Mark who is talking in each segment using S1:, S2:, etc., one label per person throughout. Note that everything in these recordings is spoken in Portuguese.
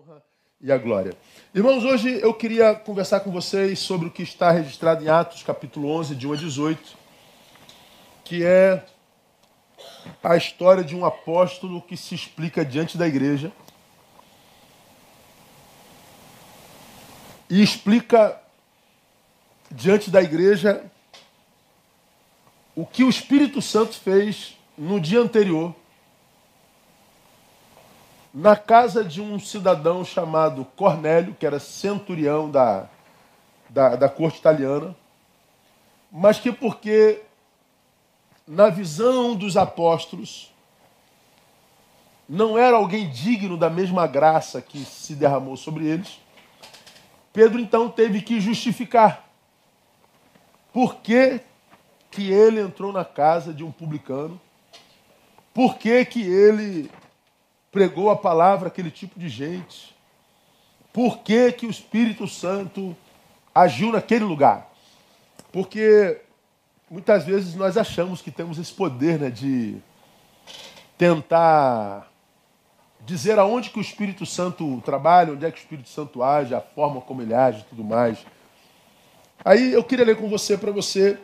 S1: honra e a glória. Irmãos, hoje eu queria conversar com vocês sobre o que está registrado em Atos, capítulo 11, de 1 a 18, que é a história de um apóstolo que se explica diante da igreja e explica diante da igreja o que o Espírito Santo fez no dia anterior na casa de um cidadão chamado Cornélio, que era centurião da, da, da corte italiana, mas que porque, na visão dos apóstolos, não era alguém digno da mesma graça que se derramou sobre eles, Pedro então teve que justificar por que, que ele entrou na casa de um publicano, por que, que ele pregou a palavra aquele tipo de gente? Por que, que o Espírito Santo agiu naquele lugar? Porque muitas vezes nós achamos que temos esse poder né, de tentar dizer aonde que o Espírito Santo trabalha, onde é que o Espírito Santo age, a forma como ele age e tudo mais. Aí eu queria ler com você para você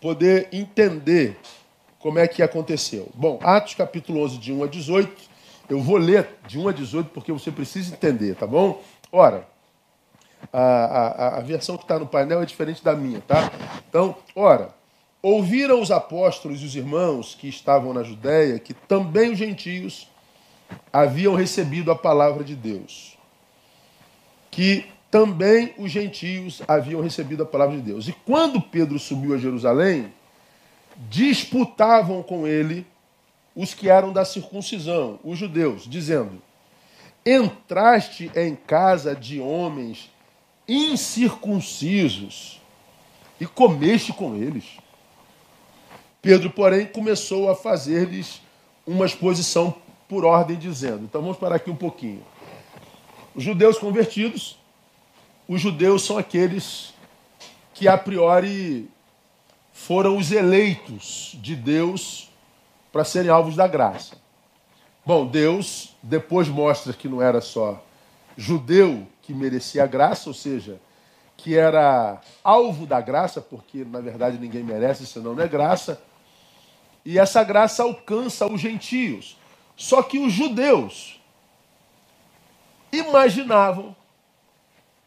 S1: poder entender como é que aconteceu. Bom, Atos capítulo 11, de 1 a 18, eu vou ler de 1 a 18 porque você precisa entender, tá bom? Ora, a, a, a versão que está no painel é diferente da minha, tá? Então, ora, ouviram os apóstolos e os irmãos que estavam na Judéia que também os gentios haviam recebido a palavra de Deus. Que também os gentios haviam recebido a palavra de Deus. E quando Pedro subiu a Jerusalém, disputavam com ele os que eram da circuncisão, os judeus, dizendo: Entraste em casa de homens incircuncisos e comeste com eles. Pedro, porém, começou a fazer-lhes uma exposição por ordem, dizendo: Então vamos parar aqui um pouquinho. Os judeus convertidos, os judeus são aqueles que a priori foram os eleitos de Deus para serem alvos da graça. Bom, Deus depois mostra que não era só judeu que merecia a graça, ou seja, que era alvo da graça, porque na verdade ninguém merece, senão não é graça. E essa graça alcança os gentios. Só que os judeus imaginavam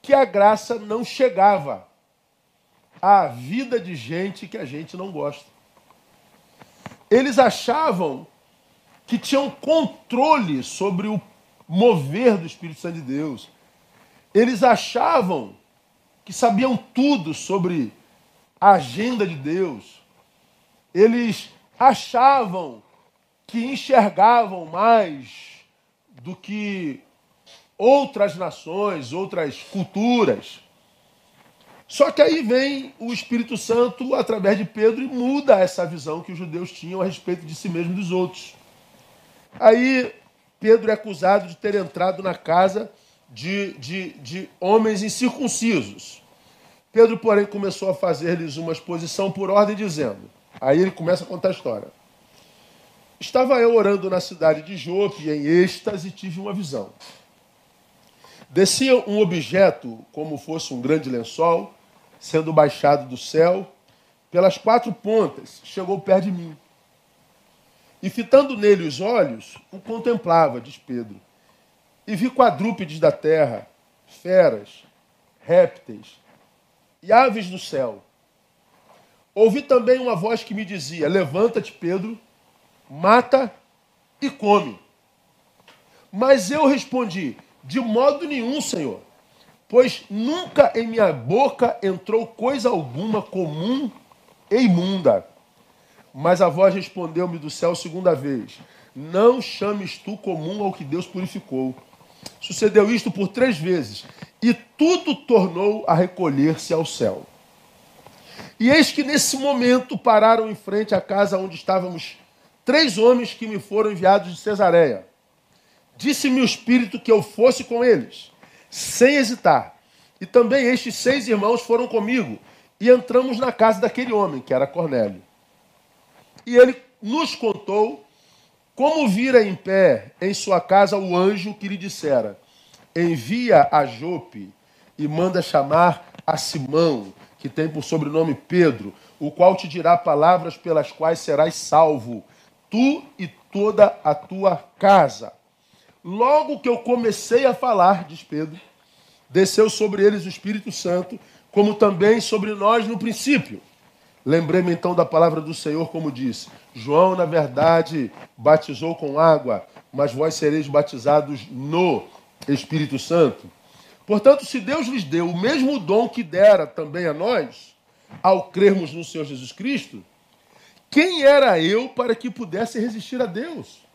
S1: que a graça não chegava à vida de gente que a gente não gosta. Eles achavam que tinham controle sobre o mover do Espírito Santo de Deus. Eles achavam que sabiam tudo sobre a agenda de Deus. Eles achavam que enxergavam mais do que outras nações, outras culturas. Só que aí vem o Espírito Santo, através de Pedro, e muda essa visão que os judeus tinham a respeito de si mesmo e dos outros. Aí Pedro é acusado de ter entrado na casa de, de, de homens incircuncisos. Pedro, porém, começou a fazer-lhes uma exposição por ordem, dizendo: Aí ele começa a contar a história. Estava eu orando na cidade de Jope, em êxtase, e tive uma visão. Descia um objeto, como fosse um grande lençol, sendo baixado do céu, pelas quatro pontas, chegou perto de mim. E fitando nele os olhos, o contemplava, diz Pedro. E vi quadrúpedes da terra, feras, répteis e aves do céu. Ouvi também uma voz que me dizia: Levanta-te, Pedro, mata e come. Mas eu respondi: De modo nenhum, Senhor pois nunca em minha boca entrou coisa alguma comum e imunda. Mas a voz respondeu-me do céu segunda vez: Não chames tu comum ao que Deus purificou. Sucedeu isto por três vezes, e tudo tornou a recolher-se ao céu. E eis que nesse momento pararam em frente à casa onde estávamos três homens que me foram enviados de Cesareia. Disse-me o Espírito que eu fosse com eles sem hesitar. E também estes seis irmãos foram comigo e entramos na casa daquele homem, que era Cornélio. E ele nos contou como vira em pé em sua casa o anjo que lhe dissera: envia a Jope e manda chamar a Simão, que tem por sobrenome Pedro, o qual te dirá palavras pelas quais serás salvo, tu e toda a tua casa. Logo que eu comecei a falar, diz Pedro, desceu sobre eles o Espírito Santo, como também sobre nós no princípio. Lembrei-me então da palavra do Senhor, como disse: João, na verdade, batizou com água, mas vós sereis batizados no Espírito Santo. Portanto, se Deus lhes deu o mesmo dom que dera também a nós, ao crermos no Senhor Jesus Cristo, quem era eu para que pudesse resistir a Deus?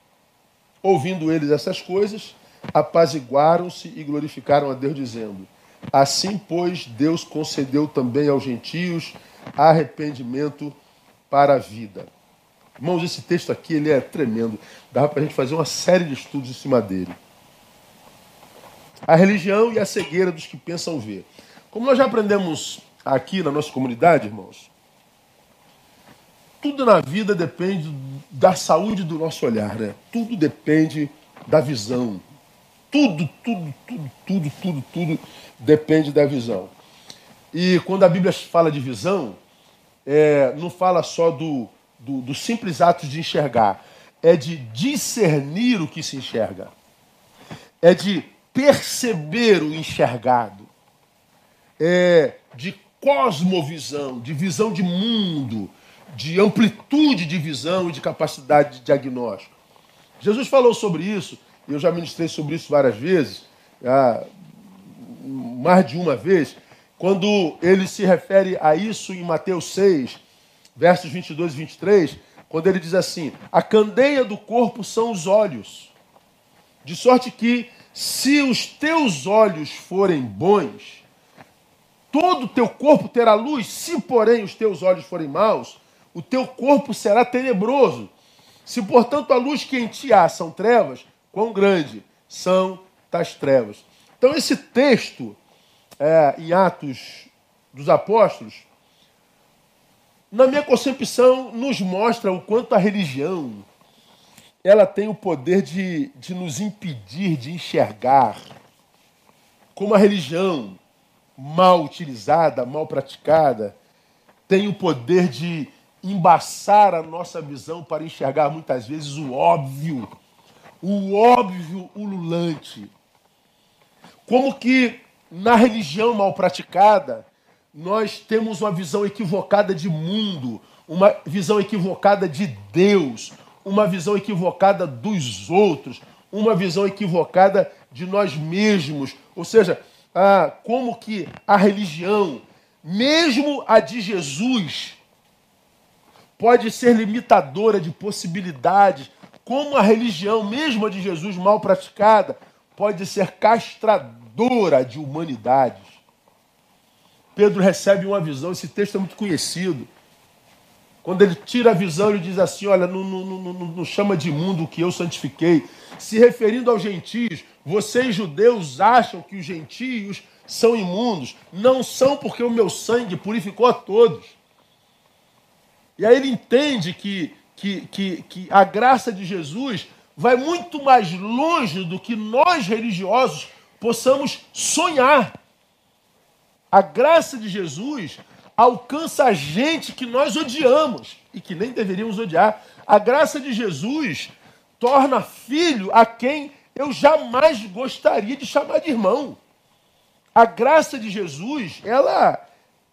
S1: Ouvindo eles essas coisas, apaziguaram-se e glorificaram a Deus, dizendo: Assim, pois, Deus concedeu também aos gentios arrependimento para a vida. Irmãos, esse texto aqui ele é tremendo. Dá para a gente fazer uma série de estudos em cima dele. A religião e a cegueira dos que pensam ver. Como nós já aprendemos aqui na nossa comunidade, irmãos, tudo na vida depende da saúde do nosso olhar, né? Tudo depende da visão. Tudo, tudo, tudo, tudo, tudo, tudo depende da visão. E quando a Bíblia fala de visão, é, não fala só do, do, do simples ato de enxergar, é de discernir o que se enxerga, é de perceber o enxergado, é de cosmovisão, de visão de mundo, de amplitude de visão e de capacidade de diagnóstico. Jesus falou sobre isso, eu já ministrei sobre isso várias vezes, ah, mais de uma vez, quando ele se refere a isso em Mateus 6, versos 22 e 23, quando ele diz assim: A candeia do corpo são os olhos, de sorte que, se os teus olhos forem bons, todo o teu corpo terá luz, se porém os teus olhos forem maus, o teu corpo será tenebroso. Se, portanto, a luz que em ti há são trevas, quão grande são tais trevas. Então, esse texto é, em Atos dos Apóstolos, na minha concepção, nos mostra o quanto a religião ela tem o poder de, de nos impedir de enxergar. Como a religião mal utilizada, mal praticada, tem o poder de embaçar a nossa visão para enxergar muitas vezes o óbvio, o óbvio ululante. Como que na religião mal praticada, nós temos uma visão equivocada de mundo, uma visão equivocada de Deus, uma visão equivocada dos outros, uma visão equivocada de nós mesmos. Ou seja, ah, como que a religião, mesmo a de Jesus, pode ser limitadora de possibilidades, como a religião, mesmo a de Jesus mal praticada, pode ser castradora de humanidades. Pedro recebe uma visão, esse texto é muito conhecido. Quando ele tira a visão, ele diz assim: Olha, não, não, não, não chama de mundo o que eu santifiquei. Se referindo aos gentios, vocês judeus acham que os gentios são imundos. Não são, porque o meu sangue purificou a todos. E aí ele entende que, que, que, que a graça de Jesus vai muito mais longe do que nós religiosos possamos sonhar. A graça de Jesus alcança a gente que nós odiamos e que nem deveríamos odiar. A graça de Jesus torna filho a quem eu jamais gostaria de chamar de irmão. A graça de Jesus, ela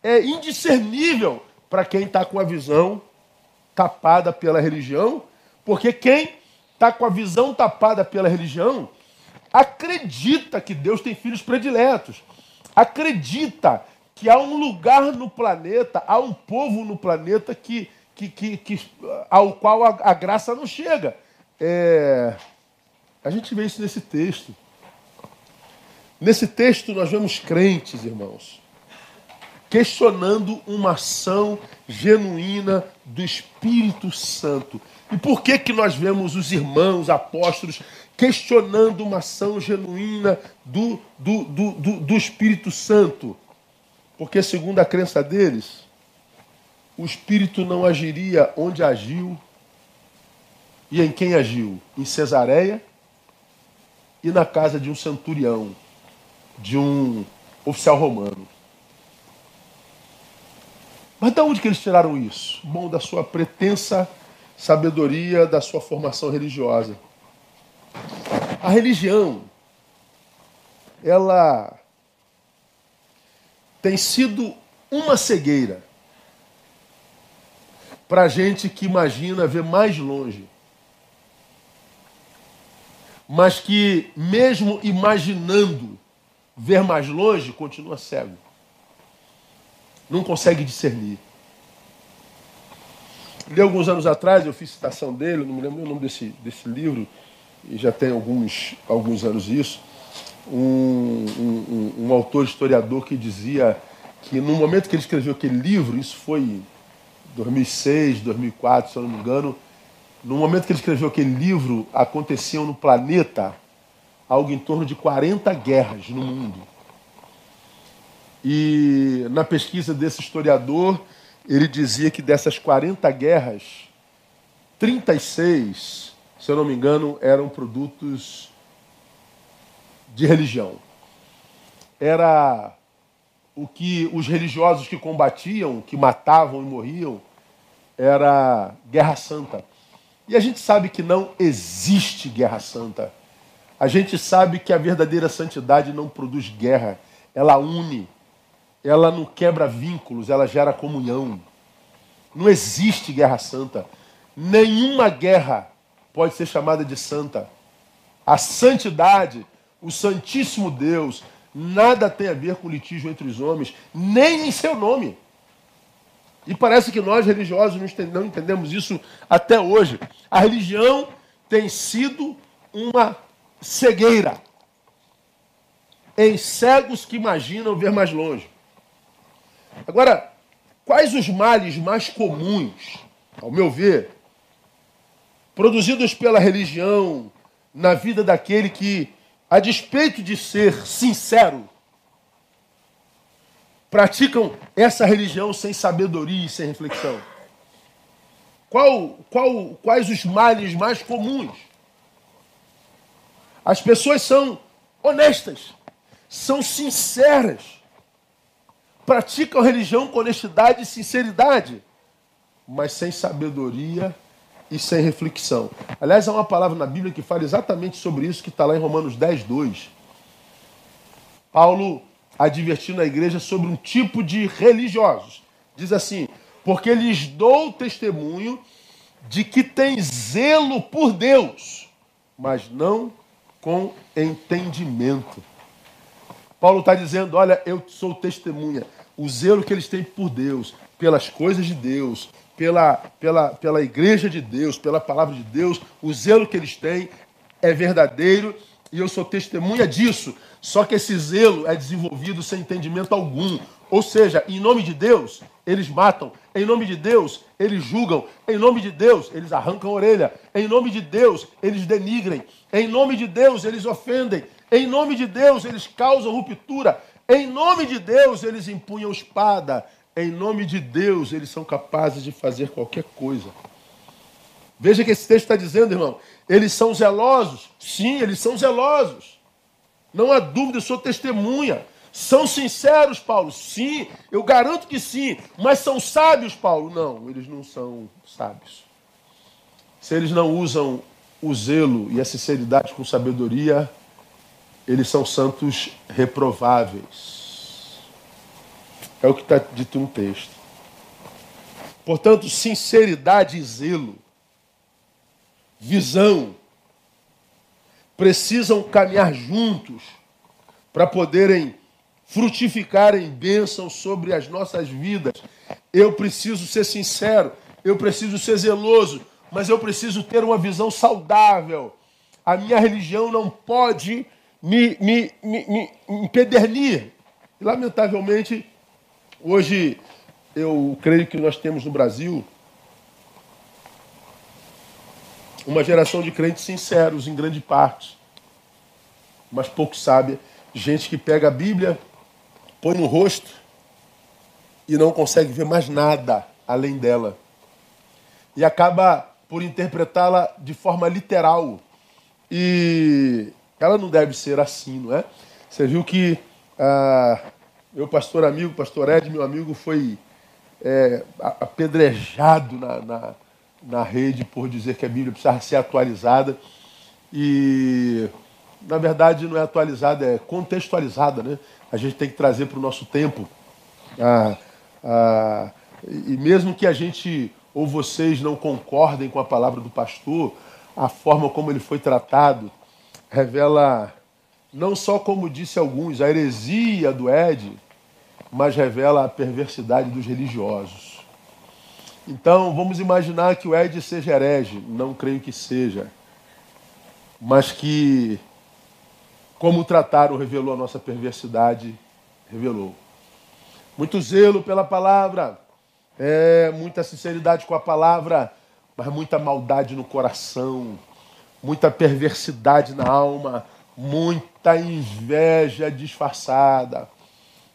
S1: é indiscernível para quem está com a visão tapada pela religião, porque quem está com a visão tapada pela religião acredita que Deus tem filhos prediletos, acredita que há um lugar no planeta, há um povo no planeta que, que, que, que ao qual a, a graça não chega. É, a gente vê isso nesse texto. Nesse texto nós vemos crentes, irmãos, questionando uma ação genuína do Espírito Santo. E por que que nós vemos os irmãos apóstolos questionando uma ação genuína do, do, do, do, do Espírito Santo. Porque, segundo a crença deles, o Espírito não agiria onde agiu e em quem agiu? Em Cesareia e na casa de um centurião. de um oficial romano. Mas de onde que eles tiraram isso? Bom, da sua pretensa sabedoria, da sua formação religiosa. A religião, ela tem sido uma cegueira para gente que imagina ver mais longe. Mas que, mesmo imaginando ver mais longe, continua cego. Não consegue discernir. Li alguns anos atrás, eu fiz citação dele, não me lembro o nome desse, desse livro, e já tem alguns, alguns anos isso, um, um, um, autor historiador que dizia que no momento que ele escreveu aquele livro, isso foi 2006, 2004, se eu não me engano, no momento que ele escreveu aquele livro, aconteciam no planeta algo em torno de 40 guerras no mundo. E na pesquisa desse historiador, ele dizia que dessas 40 guerras, 36, se eu não me engano, eram produtos de religião. Era o que os religiosos que combatiam, que matavam e morriam, era guerra santa. E a gente sabe que não existe guerra santa. A gente sabe que a verdadeira santidade não produz guerra, ela une, ela não quebra vínculos, ela gera comunhão. Não existe guerra santa. Nenhuma guerra pode ser chamada de santa. A santidade, o Santíssimo Deus, nada tem a ver com litígio entre os homens, nem em seu nome. E parece que nós religiosos não entendemos isso até hoje. A religião tem sido uma cegueira em cegos que imaginam ver mais longe. Agora, quais os males mais comuns, ao meu ver, produzidos pela religião na vida daquele que, a despeito de ser sincero, praticam essa religião sem sabedoria e sem reflexão? Qual, qual, quais os males mais comuns? As pessoas são honestas, são sinceras, praticam religião com honestidade e sinceridade, mas sem sabedoria e sem reflexão. Aliás, há uma palavra na Bíblia que fala exatamente sobre isso, que está lá em Romanos 10, 2. Paulo advertindo a igreja sobre um tipo de religiosos. Diz assim: porque lhes dou testemunho de que tem zelo por Deus, mas não com entendimento. Paulo está dizendo: olha, eu sou testemunha. O zelo que eles têm por Deus, pelas coisas de Deus, pela, pela, pela igreja de Deus, pela palavra de Deus, o zelo que eles têm é verdadeiro e eu sou testemunha disso. Só que esse zelo é desenvolvido sem entendimento algum. Ou seja, em nome de Deus, eles matam. Em nome de Deus, eles julgam. Em nome de Deus, eles arrancam a orelha. Em nome de Deus, eles denigrem. Em nome de Deus, eles ofendem. Em nome de Deus, eles causam ruptura. Em nome de Deus, eles empunham espada. Em nome de Deus, eles são capazes de fazer qualquer coisa. Veja que esse texto está dizendo, irmão, eles são zelosos. Sim, eles são zelosos. Não há dúvida, eu sou testemunha. São sinceros, Paulo? Sim, eu garanto que sim. Mas são sábios, Paulo? Não, eles não são sábios. Se eles não usam o zelo e a sinceridade com sabedoria, eles são santos reprováveis. É o que está dito no texto. Portanto, sinceridade e zelo, visão, precisam caminhar juntos para poderem frutificar em bênção sobre as nossas vidas. Eu preciso ser sincero, eu preciso ser zeloso, mas eu preciso ter uma visão saudável. A minha religião não pode me, me, me, me empedernir. E, lamentavelmente, hoje eu creio que nós temos no Brasil uma geração de crentes sinceros, em grande parte, mas pouco sábia. Gente que pega a Bíblia, põe no rosto e não consegue ver mais nada além dela. E acaba por interpretá-la de forma literal. E ela não deve ser assim, não é? Você viu que ah, meu pastor amigo, pastor Ed, meu amigo, foi é, apedrejado na, na, na rede por dizer que a Bíblia precisava ser atualizada. E, na verdade, não é atualizada, é contextualizada. Né? A gente tem que trazer para o nosso tempo. Ah, ah, e mesmo que a gente ou vocês não concordem com a palavra do pastor, a forma como ele foi tratado revela não só, como disse alguns, a heresia do Ed, mas revela a perversidade dos religiosos. Então, vamos imaginar que o Ed seja herege, não creio que seja, mas que, como trataram, revelou a nossa perversidade, revelou. Muito zelo pela palavra, é, muita sinceridade com a palavra, mas muita maldade no coração, muita perversidade na alma, muita inveja disfarçada,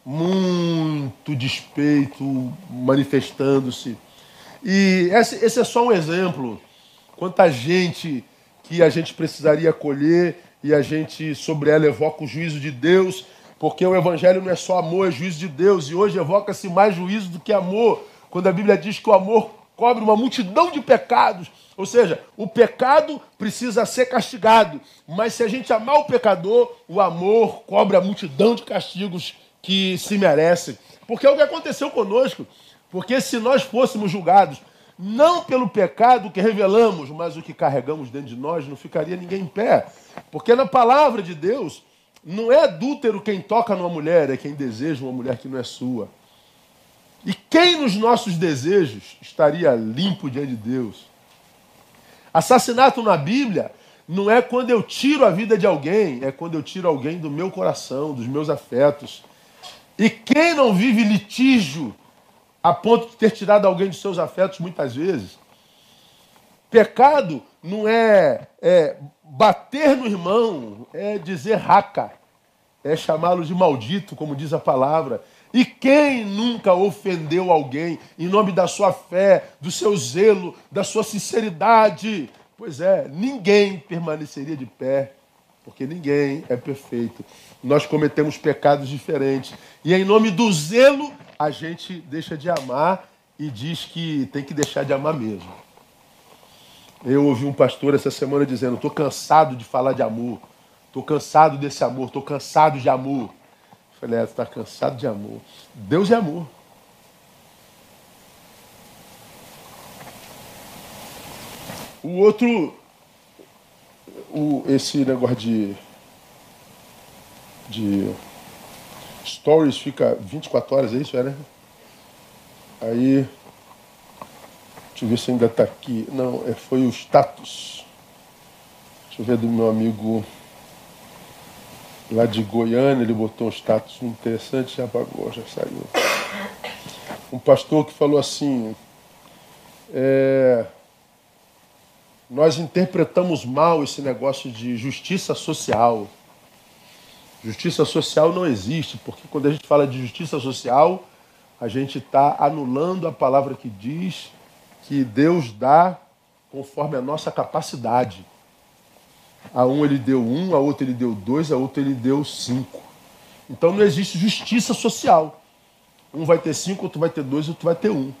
S1: muito despeito manifestando-se. E esse, esse é só um exemplo. Quanta gente que a gente precisaria acolher e a gente sobre ela evoca o juízo de Deus, porque o evangelho não é só amor, é juízo de Deus, e hoje evoca-se mais juízo do que amor, quando a Bíblia diz que o amor cobre uma multidão de pecados. Ou seja, o pecado precisa ser castigado, mas se a gente amar o pecador, o amor cobre a multidão de castigos que se merecem. Porque é o que aconteceu conosco. Porque se nós fôssemos julgados não pelo pecado que revelamos, mas o que carregamos dentro de nós, não ficaria ninguém em pé. Porque na palavra de Deus, não é adúltero quem toca numa mulher, é quem deseja uma mulher que não é sua. Quem nos nossos desejos estaria limpo diante de Deus? Assassinato na Bíblia não é quando eu tiro a vida de alguém, é quando eu tiro alguém do meu coração, dos meus afetos. E quem não vive litígio a ponto de ter tirado alguém dos seus afetos muitas vezes? Pecado não é, é bater no irmão, é dizer raca, é chamá-lo de maldito, como diz a palavra. E quem nunca ofendeu alguém em nome da sua fé, do seu zelo, da sua sinceridade? Pois é, ninguém permaneceria de pé, porque ninguém é perfeito. Nós cometemos pecados diferentes. E em nome do zelo, a gente deixa de amar e diz que tem que deixar de amar mesmo. Eu ouvi um pastor essa semana dizendo: estou cansado de falar de amor, estou cansado desse amor, estou cansado de amor. Falei, é, está cansado de amor. Deus é amor. O outro, o, esse negócio de, de stories fica 24 horas, é isso, é, né? Aí, deixa eu ver se ainda está aqui. Não, é, foi o status. Deixa eu ver do meu amigo lá de Goiânia, ele botou um status interessante, já apagou, já saiu. Um pastor que falou assim, é, nós interpretamos mal esse negócio de justiça social. Justiça social não existe, porque quando a gente fala de justiça social, a gente está anulando a palavra que diz que Deus dá conforme a nossa capacidade. A um ele deu um, a outro ele deu dois, a outro ele deu cinco. Então não existe justiça social. Um vai ter cinco, outro vai ter dois, outro vai ter um.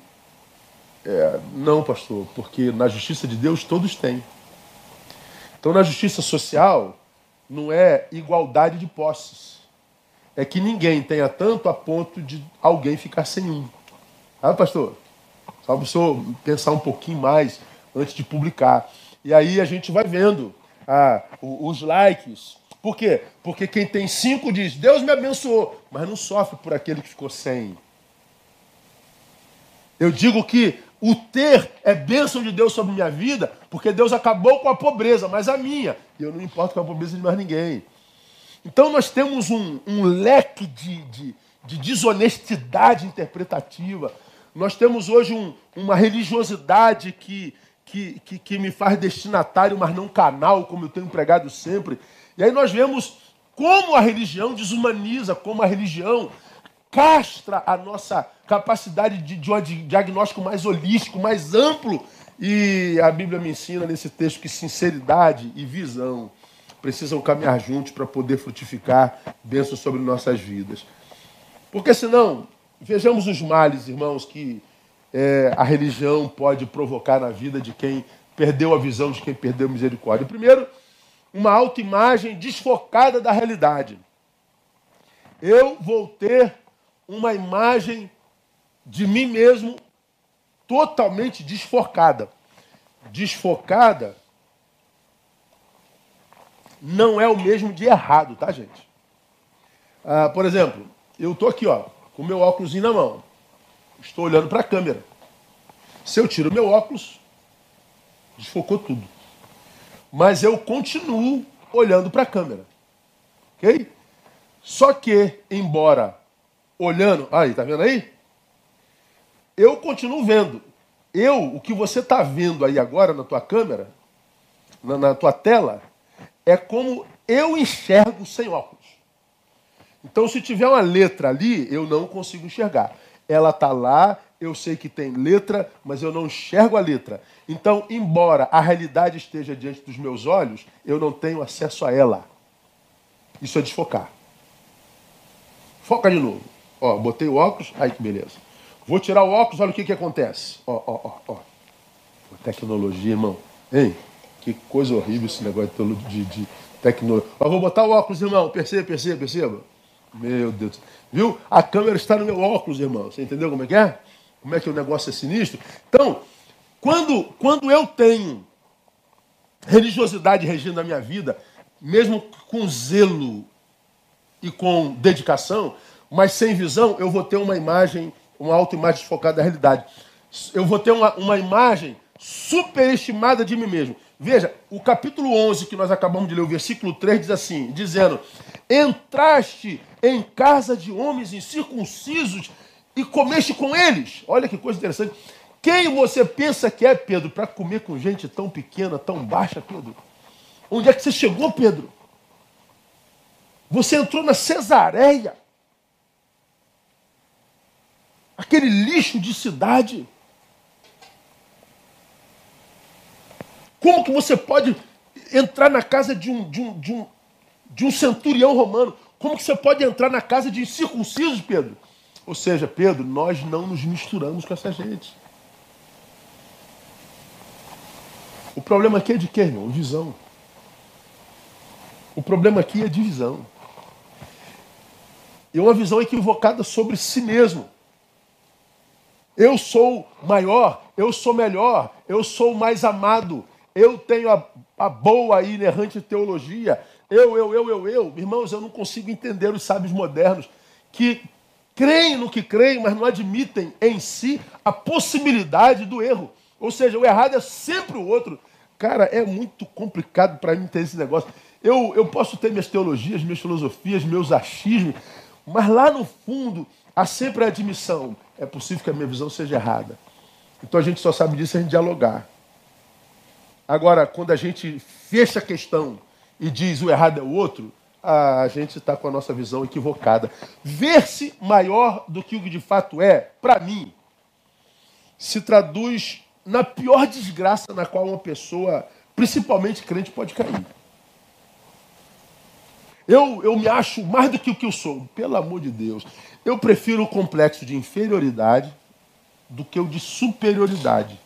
S1: É, não, pastor, porque na justiça de Deus todos têm. Então na justiça social não é igualdade de posses. É que ninguém tenha tanto a ponto de alguém ficar sem um. Ah, pastor? Só o senhor pensar um pouquinho mais antes de publicar. E aí a gente vai vendo ah, os likes. Por quê? Porque quem tem cinco diz, Deus me abençoou, mas não sofre por aquele que ficou sem. Eu digo que o ter é bênção de Deus sobre minha vida, porque Deus acabou com a pobreza, mas a minha. E eu não importo com a pobreza de mais ninguém. Então nós temos um, um leque de, de, de, desonestidade interpretativa. Nós temos hoje um, uma religiosidade que, que, que, que me faz destinatário, mas não canal, como eu tenho pregado sempre. E aí nós vemos como a religião desumaniza, como a religião castra a nossa capacidade de, de um diagnóstico mais holístico, mais amplo. E a Bíblia me ensina nesse texto que sinceridade e visão. precisam caminhar juntos para poder frutificar bênçãos sobre nossas vidas. Porque senão, vejamos os males, irmãos, que é, a religião pode provocar na vida de quem perdeu a visão, de quem perdeu a misericórdia. Primeiro, uma autoimagem desfocada da realidade. Eu vou ter uma imagem de mim mesmo totalmente desfocada. Desfocada não é o mesmo de errado, tá, gente? Ah, por exemplo, eu estou aqui, ó, com meu óculos na mão. Estou olhando para a câmera. Se eu tiro meu óculos, desfocou tudo. Mas eu continuo olhando para a câmera. Ok? Só que, embora olhando. Aí, tá vendo aí? Eu continuo vendo. Eu, o que você está vendo aí agora na tua câmera, na, na tua tela, é como eu enxergo sem óculos. Então, se tiver uma letra ali, eu não consigo enxergar. Ela está lá, eu sei que tem letra, mas eu não enxergo a letra. Então, embora a realidade esteja diante dos meus olhos, eu não tenho acesso a ela. Isso é desfocar. Foca de novo. Ó, botei o óculos, aí que beleza. Vou tirar o óculos, olha o que, que acontece. Ó, ó, ó, ó. Tecnologia, irmão. Hein? Que coisa horrível esse negócio de, de tecnologia. Vou botar o óculos, irmão. Perceba, perceba, perceba. Meu Deus. Viu? A câmera está no meu óculos, irmão. Você entendeu como é que é? Como é que o negócio é sinistro? Então, quando, quando eu tenho religiosidade regindo a minha vida, mesmo com zelo e com dedicação, mas sem visão, eu vou ter uma imagem, uma autoimagem desfocada da realidade. Eu vou ter uma, uma imagem superestimada de mim mesmo. Veja, o capítulo 11 que nós acabamos de ler, o versículo 3 diz assim, dizendo: "Entraste em casa de homens incircuncisos e comeste com eles". Olha que coisa interessante. Quem você pensa que é, Pedro, para comer com gente tão pequena, tão baixa, Pedro? Onde é que você chegou, Pedro? Você entrou na Cesareia aquele lixo de cidade. Como que você pode entrar na casa de um, de um, de um, de um centurião romano? Como que você pode entrar na casa de circuncisos, Pedro? Ou seja, Pedro, nós não nos misturamos com essa gente. O problema aqui é de quê, irmão? Visão. O problema aqui é de visão. E uma visão equivocada sobre si mesmo. Eu sou maior, eu sou melhor, eu sou mais amado, eu tenho a, a boa e inerrante teologia. Eu, eu, eu, eu, eu. Irmãos, eu não consigo entender os sábios modernos que creem no que creem, mas não admitem em si a possibilidade do erro. Ou seja, o errado é sempre o outro. Cara, é muito complicado para mim ter esse negócio. Eu, eu posso ter minhas teologias, minhas filosofias, meus achismos, mas lá no fundo há sempre a admissão é possível que a minha visão seja errada. Então a gente só sabe disso se a gente dialogar. Agora, quando a gente fecha a questão e diz o errado é o outro, a gente está com a nossa visão equivocada. Ver-se maior do que o que de fato é, para mim, se traduz na pior desgraça na qual uma pessoa, principalmente crente, pode cair. Eu, eu me acho mais do que o que eu sou, pelo amor de Deus. Eu prefiro o complexo de inferioridade do que o de superioridade.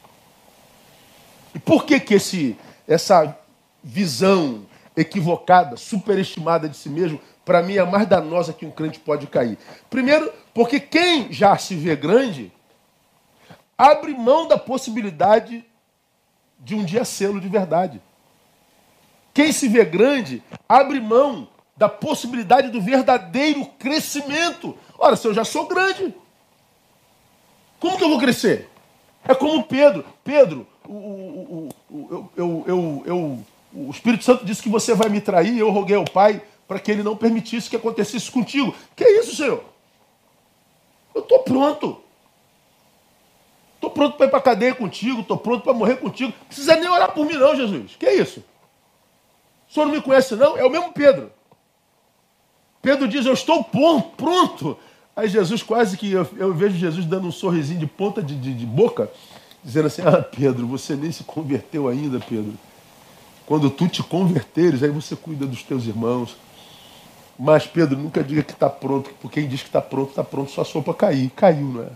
S1: E por que, que esse, essa visão equivocada, superestimada de si mesmo, para mim é mais danosa que um crente pode cair? Primeiro, porque quem já se vê grande abre mão da possibilidade de um dia sê-lo de verdade. Quem se vê grande abre mão da possibilidade do verdadeiro crescimento. Ora, se eu já sou grande, como que eu vou crescer? É como Pedro. Pedro, o, o, eu, eu, eu, o Espírito Santo disse que você vai me trair, eu roguei ao Pai para que ele não permitisse que acontecesse contigo. Que é isso, Senhor? Eu estou pronto. Estou pronto para ir para a cadeia contigo, estou pronto para morrer contigo. Não precisa nem orar por mim, não, Jesus. Que é isso? O senhor não me conhece, não? É o mesmo Pedro. Pedro diz: Eu estou pronto. Aí Jesus, quase que eu, eu vejo Jesus dando um sorrisinho de ponta de, de, de, boca, dizendo assim: Ah, Pedro, você nem se converteu ainda, Pedro. Quando tu te converteres, aí você cuida dos teus irmãos. Mas, Pedro, nunca diga que está pronto, porque quem diz que está pronto, está pronto só sopa cair. Caiu, não é?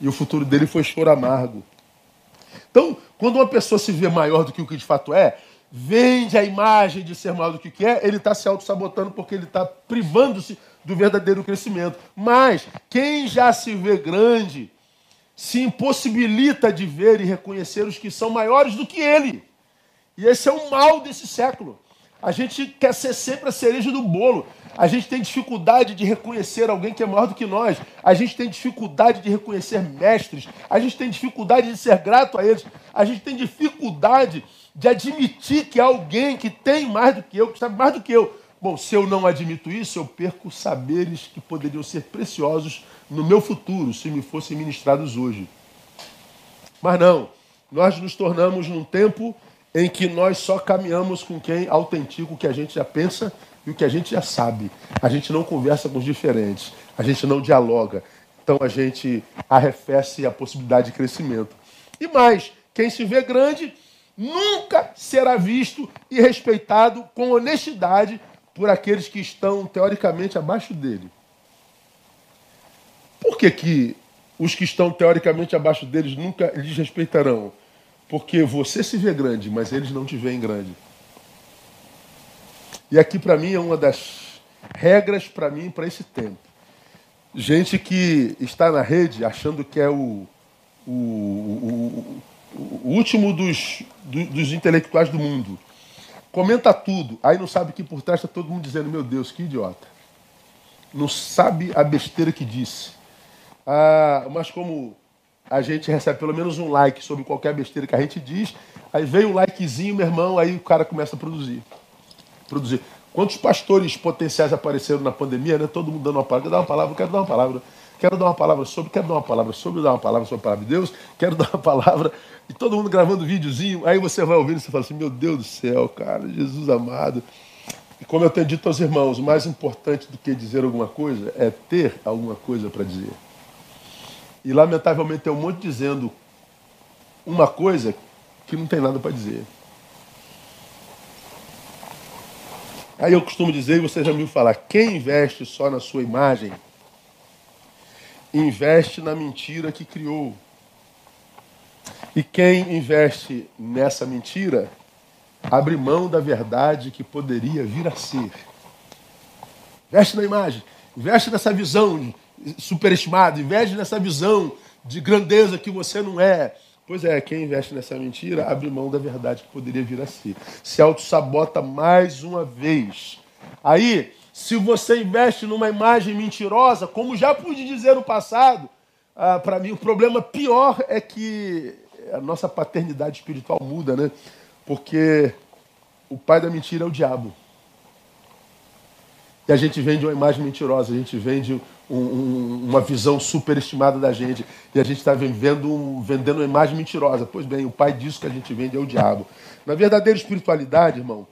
S1: E o futuro dele foi choro amargo. Então, quando uma pessoa se vê maior do que o que de fato é, vende a imagem de ser maior do que quer, ele está se auto-sabotando porque ele está privando-se do verdadeiro crescimento. Mas quem já se vê grande se impossibilita de ver e reconhecer os que são maiores do que ele. E esse é o mal desse século. A gente quer ser sempre a cereja do bolo. A gente tem dificuldade de reconhecer alguém que é maior do que nós. A gente tem dificuldade de reconhecer mestres. A gente tem dificuldade de ser grato a eles. A gente tem dificuldade de admitir que há alguém que tem mais do que eu, que sabe mais do que eu. Bom, se eu não admito isso, eu perco saberes que poderiam ser preciosos no meu futuro, se me fossem ministrados hoje. Mas não, nós nos tornamos num tempo em que nós só caminhamos com quem autentica o que a gente já pensa e o que a gente já sabe. A gente não conversa com os diferentes, a gente não dialoga. Então a gente arrefece a possibilidade de crescimento. E mais, quem se vê grande nunca será visto e respeitado com honestidade por aqueles que estão teoricamente abaixo dele. Por que, que os que estão teoricamente abaixo deles nunca lhes respeitarão? Porque você se vê grande, mas eles não te veem grande. E aqui para mim é uma das regras para mim para esse tempo. Gente que está na rede achando que é o, o, o, o último dos, do, dos intelectuais do mundo. Comenta tudo, aí não sabe que por trás está todo mundo dizendo: Meu Deus, que idiota. Não sabe a besteira que disse. Ah, mas como a gente recebe pelo menos um like sobre qualquer besteira que a gente diz, aí vem um likezinho, meu irmão, aí o cara começa a produzir. Produzir. Quantos pastores potenciais apareceram na pandemia, né? Todo mundo dando uma palavra, quero dar uma palavra, quero dar uma palavra, quero dar uma palavra sobre, quero dar uma palavra sobre, dar uma palavra sobre a palavra de Deus, quero dar uma palavra, e todo mundo gravando videozinho, aí você vai ouvindo e você fala assim, meu Deus do céu, cara, Jesus amado. E como eu tenho dito aos irmãos, o mais importante do que dizer alguma coisa é ter alguma coisa para dizer. E lamentavelmente tem um monte dizendo uma coisa que não tem nada para dizer. Aí eu costumo dizer, e você já me viu falar, quem investe só na sua imagem, investe na mentira que criou. E quem investe nessa mentira, abre mão da verdade que poderia vir a ser. Investe na imagem, investe nessa visão superestimado, investe nessa visão de grandeza que você não é. Pois é, quem investe nessa mentira abre mão da verdade que poderia vir a ser. Se auto-sabota mais uma vez. Aí, se você investe numa imagem mentirosa, como já pude dizer no passado, ah, para mim o problema pior é que a nossa paternidade espiritual muda, né? Porque o pai da mentira é o diabo. E a gente vende uma imagem mentirosa, a gente vende um, um, uma visão superestimada da gente. E a gente está vendendo uma imagem mentirosa. Pois bem, o pai disso que a gente vende é o diabo. Na verdadeira espiritualidade, irmão,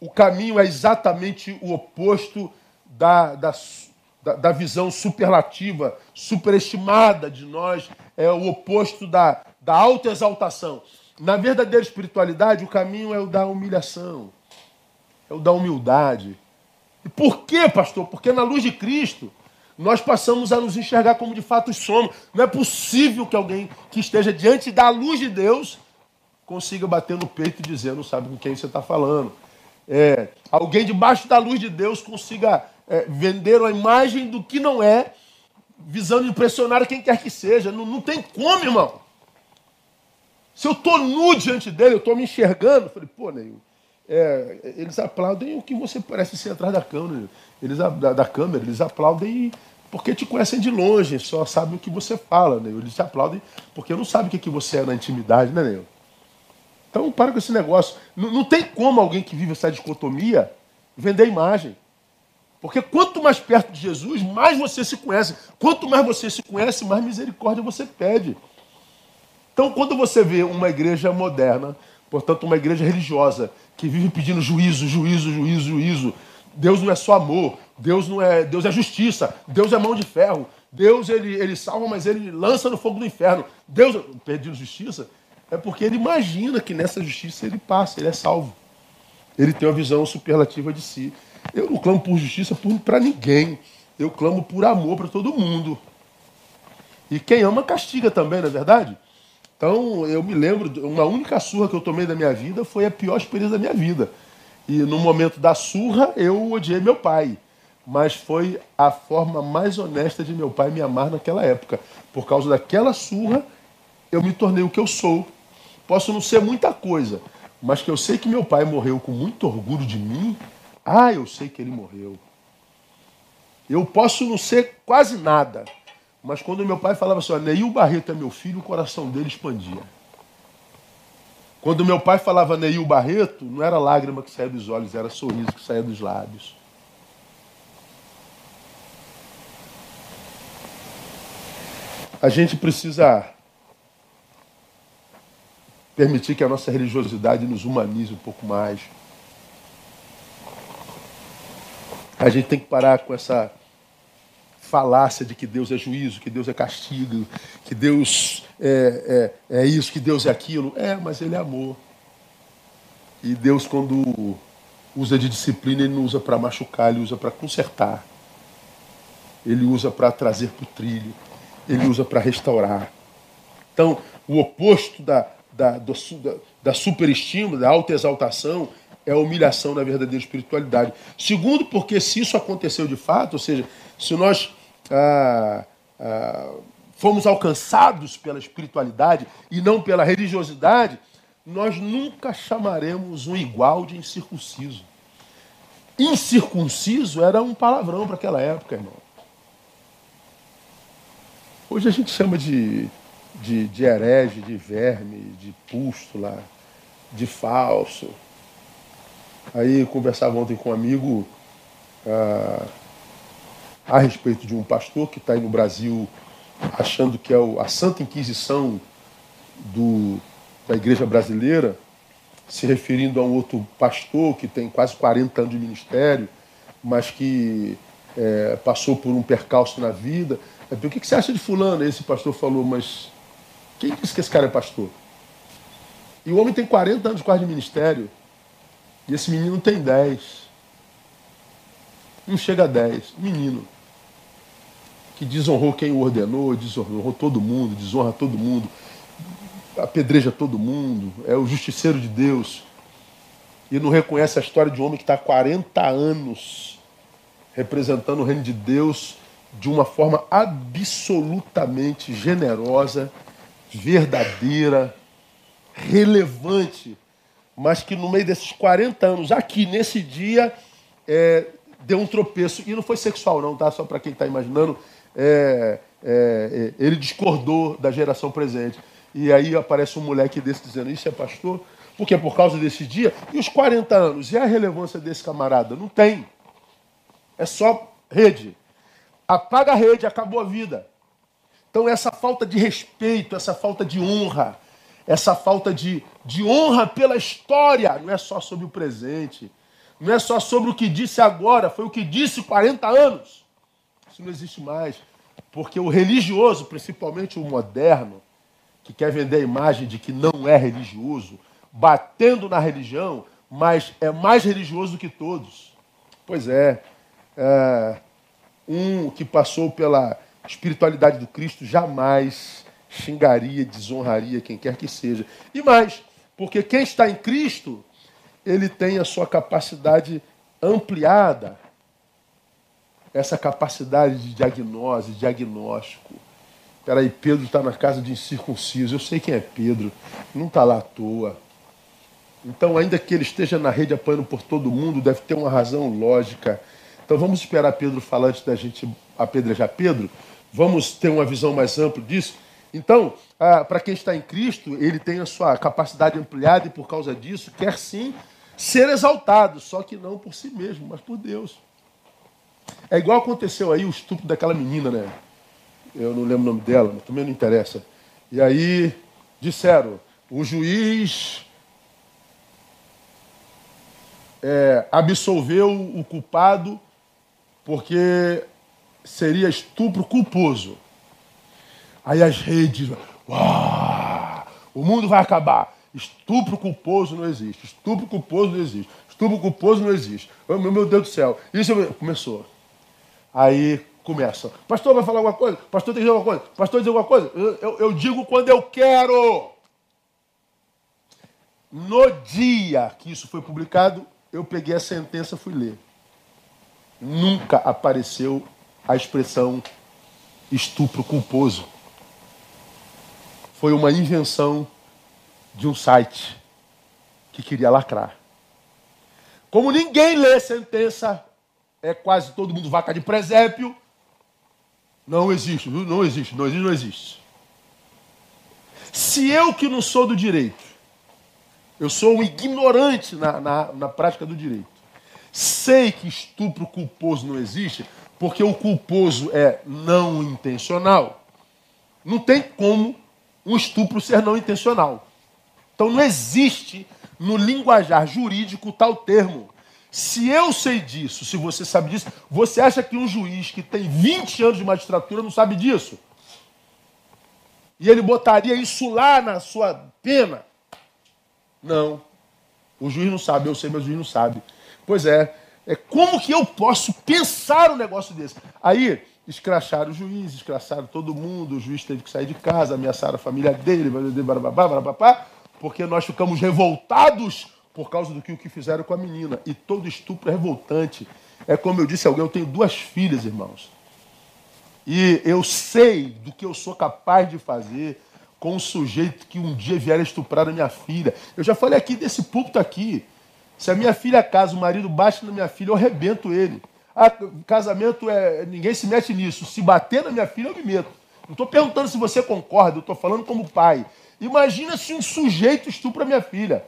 S1: o caminho é exatamente o oposto da, da, da, visão superlativa, superestimada de nós, é o oposto da, da autoexaltação. Na verdadeira espiritualidade, o caminho é o da humilhação, é o da humildade. E por quê, pastor? Porque na luz de Cristo, nós passamos a nos enxergar como de fato somos. Não é possível que alguém que esteja diante da luz de Deus consiga bater no peito e dizer, não sabe com quem você está falando. É, alguém debaixo da luz de Deus consiga é, vender uma imagem do que não é, visando impressionar quem quer que seja. Não, não tem como, irmão. Se eu estou nu diante dele, eu estou me enxergando, eu falei, pô, Neil, é, eles aplaudem o que você parece ser atrás da câmera. Eles, da, da câmera, eles aplaudem porque te conhecem de longe, só sabem o que você fala, né? Eles te aplaudem porque não sabem o que, que você é na intimidade, né, Neil? Então para com esse negócio. Não, não tem como alguém que vive essa dicotomia vender imagem. Porque quanto mais perto de Jesus, mais você se conhece. Quanto mais você se conhece, mais misericórdia você pede. Então, quando você vê uma igreja moderna, portanto, uma igreja religiosa, que vive pedindo juízo, juízo, juízo, juízo, Deus não é só amor, Deus não é, Deus é justiça, Deus é mão de ferro, Deus ele, ele salva, mas ele lança no fogo do inferno. Deus pedindo justiça, é porque ele imagina que nessa justiça ele passa, ele é salvo. Ele tem uma visão superlativa de si. Eu não clamo por justiça para ninguém. Eu clamo por amor para todo mundo. E quem ama castiga também, não é verdade? Então, eu me lembro, uma única surra que eu tomei da minha vida foi a pior experiência da minha vida. E no momento da surra, eu odiei meu pai. Mas foi a forma mais honesta de meu pai me amar naquela época. Por causa daquela surra, eu me tornei o que eu sou. Posso não ser muita coisa, mas que eu sei que meu pai morreu com muito orgulho de mim. Ah, eu sei que ele morreu. Eu posso não ser quase nada, mas quando meu pai falava assim, Neil Barreto é meu filho, o coração dele expandia. Quando meu pai falava Neil Barreto, não era lágrima que saía dos olhos, era sorriso que saía dos lábios. A gente precisa permitir que a nossa religiosidade nos humanize um pouco mais. A gente tem que parar com essa falácia de que Deus é juízo, que Deus é castigo, que Deus é, é, é isso, que Deus é aquilo. É, mas Ele é amor. E Deus, quando usa de disciplina, Ele não usa para machucar, Ele usa para consertar. Ele usa para trazer para o trilho. Ele usa para restaurar. Então, o oposto da, da, da, da superestima, da autoexaltação, é a humilhação na verdadeira espiritualidade. Segundo, porque se isso aconteceu de fato, ou seja, se nós ah, ah, fomos alcançados pela espiritualidade e não pela religiosidade, nós nunca chamaremos um igual de incircunciso. Incircunciso era um palavrão para aquela época, irmão. Hoje a gente chama de, de, de herege, de verme, de pústula, de falso. Aí conversava ontem com um amigo. Ah, a respeito de um pastor que está aí no Brasil achando que é a Santa Inquisição do, da igreja brasileira, se referindo a um outro pastor que tem quase 40 anos de ministério, mas que é, passou por um percalço na vida. o que, que você acha de fulano? Esse pastor falou, mas quem disse que esse cara é pastor? E o homem tem 40 anos quase de ministério, e esse menino tem 10. Não chega a 10. Menino que desonrou quem o ordenou, desonrou todo mundo, desonra todo mundo, apedreja todo mundo, é o justiceiro de Deus. E não reconhece a história de um homem que está há 40 anos representando o reino de Deus de uma forma absolutamente generosa, verdadeira, relevante, mas que no meio desses 40 anos, aqui nesse dia, é, deu um tropeço. E não foi sexual, não, tá? Só para quem está imaginando é, é, é, ele discordou da geração presente. E aí aparece um moleque desse dizendo: Isso é pastor? Porque é por causa desse dia. E os 40 anos? E a relevância desse camarada? Não tem. É só rede. Apaga a rede, acabou a vida. Então, essa falta de respeito, essa falta de honra, essa falta de, de honra pela história, não é só sobre o presente, não é só sobre o que disse agora, foi o que disse 40 anos. Isso não existe mais. Porque o religioso, principalmente o moderno, que quer vender a imagem de que não é religioso, batendo na religião, mas é mais religioso do que todos. Pois é, é um que passou pela espiritualidade do Cristo jamais xingaria, desonraria quem quer que seja. E mais, porque quem está em Cristo, ele tem a sua capacidade ampliada essa capacidade de diagnose, diagnóstico. Peraí, Pedro está na casa de incircunciso. Eu sei quem é Pedro, não está lá à toa. Então, ainda que ele esteja na rede apanhando por todo mundo, deve ter uma razão lógica. Então, vamos esperar Pedro falar antes da gente apedrejar Pedro. Vamos ter uma visão mais ampla disso. Então, ah, para quem está em Cristo, ele tem a sua capacidade ampliada e, por causa disso, quer sim ser exaltado, só que não por si mesmo, mas por Deus. É igual aconteceu aí o estupro daquela menina, né? Eu não lembro o nome dela, mas também não interessa. E aí disseram, o juiz é, absolveu o culpado porque seria estupro culposo. Aí as redes, O mundo vai acabar. Estupro culposo não existe. Estupro culposo não existe. Estupro culposo não existe. Meu Deus do céu. Isso começou. Aí começa. Pastor, vai falar alguma coisa? Pastor, tem que dizer alguma coisa? Pastor, dizer alguma coisa? Eu, eu, eu digo quando eu quero. No dia que isso foi publicado, eu peguei a sentença e fui ler. Nunca apareceu a expressão estupro culposo. Foi uma invenção de um site que queria lacrar. Como ninguém lê sentença, é quase todo mundo vaca de presépio. Não existe, não existe, não existe, não existe. Se eu que não sou do direito, eu sou um ignorante na, na, na prática do direito, sei que estupro culposo não existe, porque o culposo é não intencional, não tem como um estupro ser não intencional. Então não existe no linguajar jurídico tal termo. Se eu sei disso, se você sabe disso, você acha que um juiz que tem 20 anos de magistratura não sabe disso? E ele botaria isso lá na sua pena? Não. O juiz não sabe, eu sei, mas o juiz não sabe. Pois é, é como que eu posso pensar um negócio desse? Aí, escracharam o juiz, escracharam todo mundo, o juiz teve que sair de casa, ameaçaram a família dele, porque nós ficamos revoltados por causa do que, o que fizeram com a menina. E todo estupro é revoltante. É como eu disse a alguém, eu tenho duas filhas, irmãos. E eu sei do que eu sou capaz de fazer com um sujeito que um dia vier estuprar a minha filha. Eu já falei aqui desse púlpito aqui. Se a minha filha casa, o marido bate na minha filha, eu arrebento ele. Ah, casamento é. Ninguém se mete nisso. Se bater na minha filha, eu me meto. Não estou perguntando se você concorda, eu estou falando como pai. Imagina se um sujeito estupra minha filha.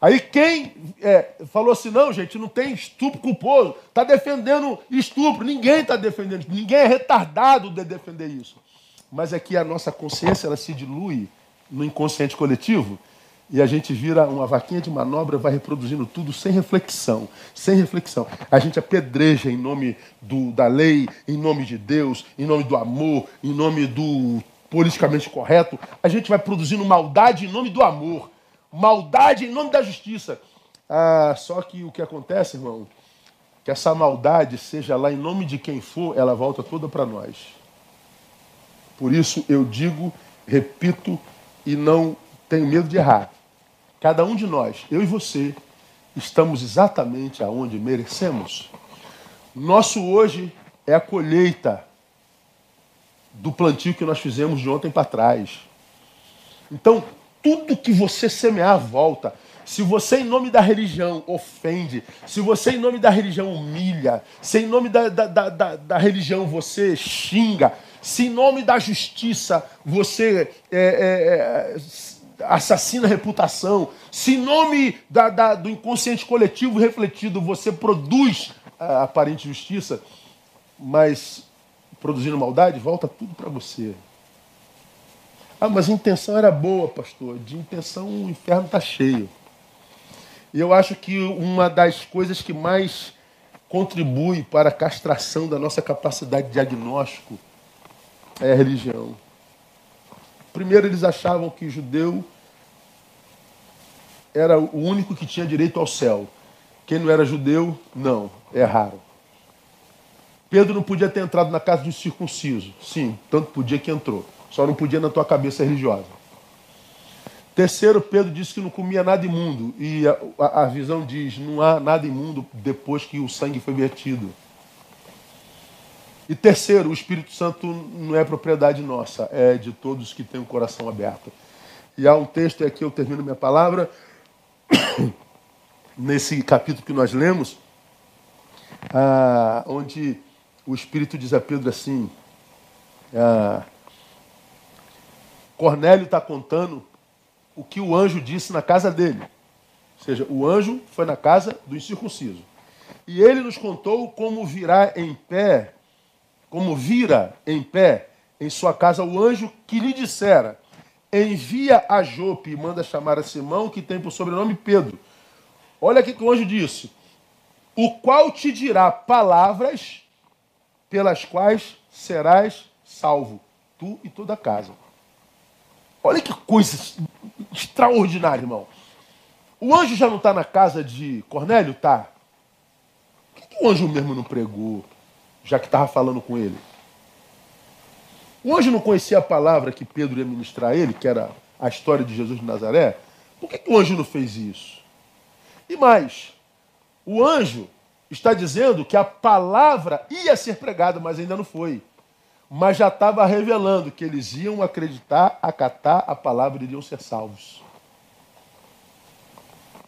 S1: Aí quem é, falou assim, não, gente, não tem estupro culposo, está defendendo estupro. Ninguém está defendendo, ninguém é retardado de defender isso. Mas é que a nossa consciência ela se dilui no inconsciente coletivo e a gente vira uma vaquinha de manobra, vai reproduzindo tudo sem reflexão, sem reflexão. A gente apedreja em nome do, da lei, em nome de Deus, em nome do amor, em nome do politicamente correto. A gente vai produzindo maldade em nome do amor, maldade em nome da justiça. Ah, só que o que acontece, irmão, que essa maldade, seja lá em nome de quem for, ela volta toda para nós. Por isso eu digo, repito e não tenho medo de errar. Cada um de nós, eu e você, estamos exatamente aonde merecemos. Nosso hoje é a colheita do plantio que nós fizemos de ontem para trás. Então, tudo que você semear volta. Se você, em nome da religião, ofende, se você, em nome da religião, humilha, se em nome da, da, da, da religião você xinga, se em nome da justiça você é, é, é assassina a reputação, se em nome da, da, do inconsciente coletivo refletido você produz a aparente justiça, mas produzindo maldade, volta tudo para você. Ah, mas a intenção era boa, pastor. De intenção o inferno está cheio. E eu acho que uma das coisas que mais contribui para a castração da nossa capacidade de diagnóstico é a religião. Primeiro, eles achavam que judeu era o único que tinha direito ao céu. Quem não era judeu, não, é raro. Pedro não podia ter entrado na casa um circunciso. Sim, tanto podia que entrou. Só não podia na tua cabeça religiosa. Terceiro, Pedro disse que não comia nada imundo. E a, a, a visão diz: não há nada imundo depois que o sangue foi vertido. E terceiro, o Espírito Santo não é propriedade nossa, é de todos que têm o coração aberto. E há um texto, e aqui eu termino minha palavra, nesse capítulo que nós lemos, ah, onde o Espírito diz a Pedro assim: ah, Cornélio está contando o que o anjo disse na casa dele. Ou seja, o anjo foi na casa do incircunciso. E ele nos contou como virá em pé como vira em pé em sua casa o anjo que lhe dissera: Envia a Jope e manda chamar a Simão, que tem por sobrenome Pedro. Olha aqui que o anjo disse: O qual te dirá palavras pelas quais serás salvo, tu e toda a casa. Olha que coisa extraordinária, irmão. O anjo já não está na casa de Cornélio? Tá. Por que, que o anjo mesmo não pregou, já que estava falando com ele? O anjo não conhecia a palavra que Pedro ia ministrar a ele, que era a história de Jesus de Nazaré? Por que, que o anjo não fez isso? E mais, o anjo está dizendo que a palavra ia ser pregada, mas ainda não foi. Mas já estava revelando que eles iam acreditar, acatar a palavra e iriam ser salvos.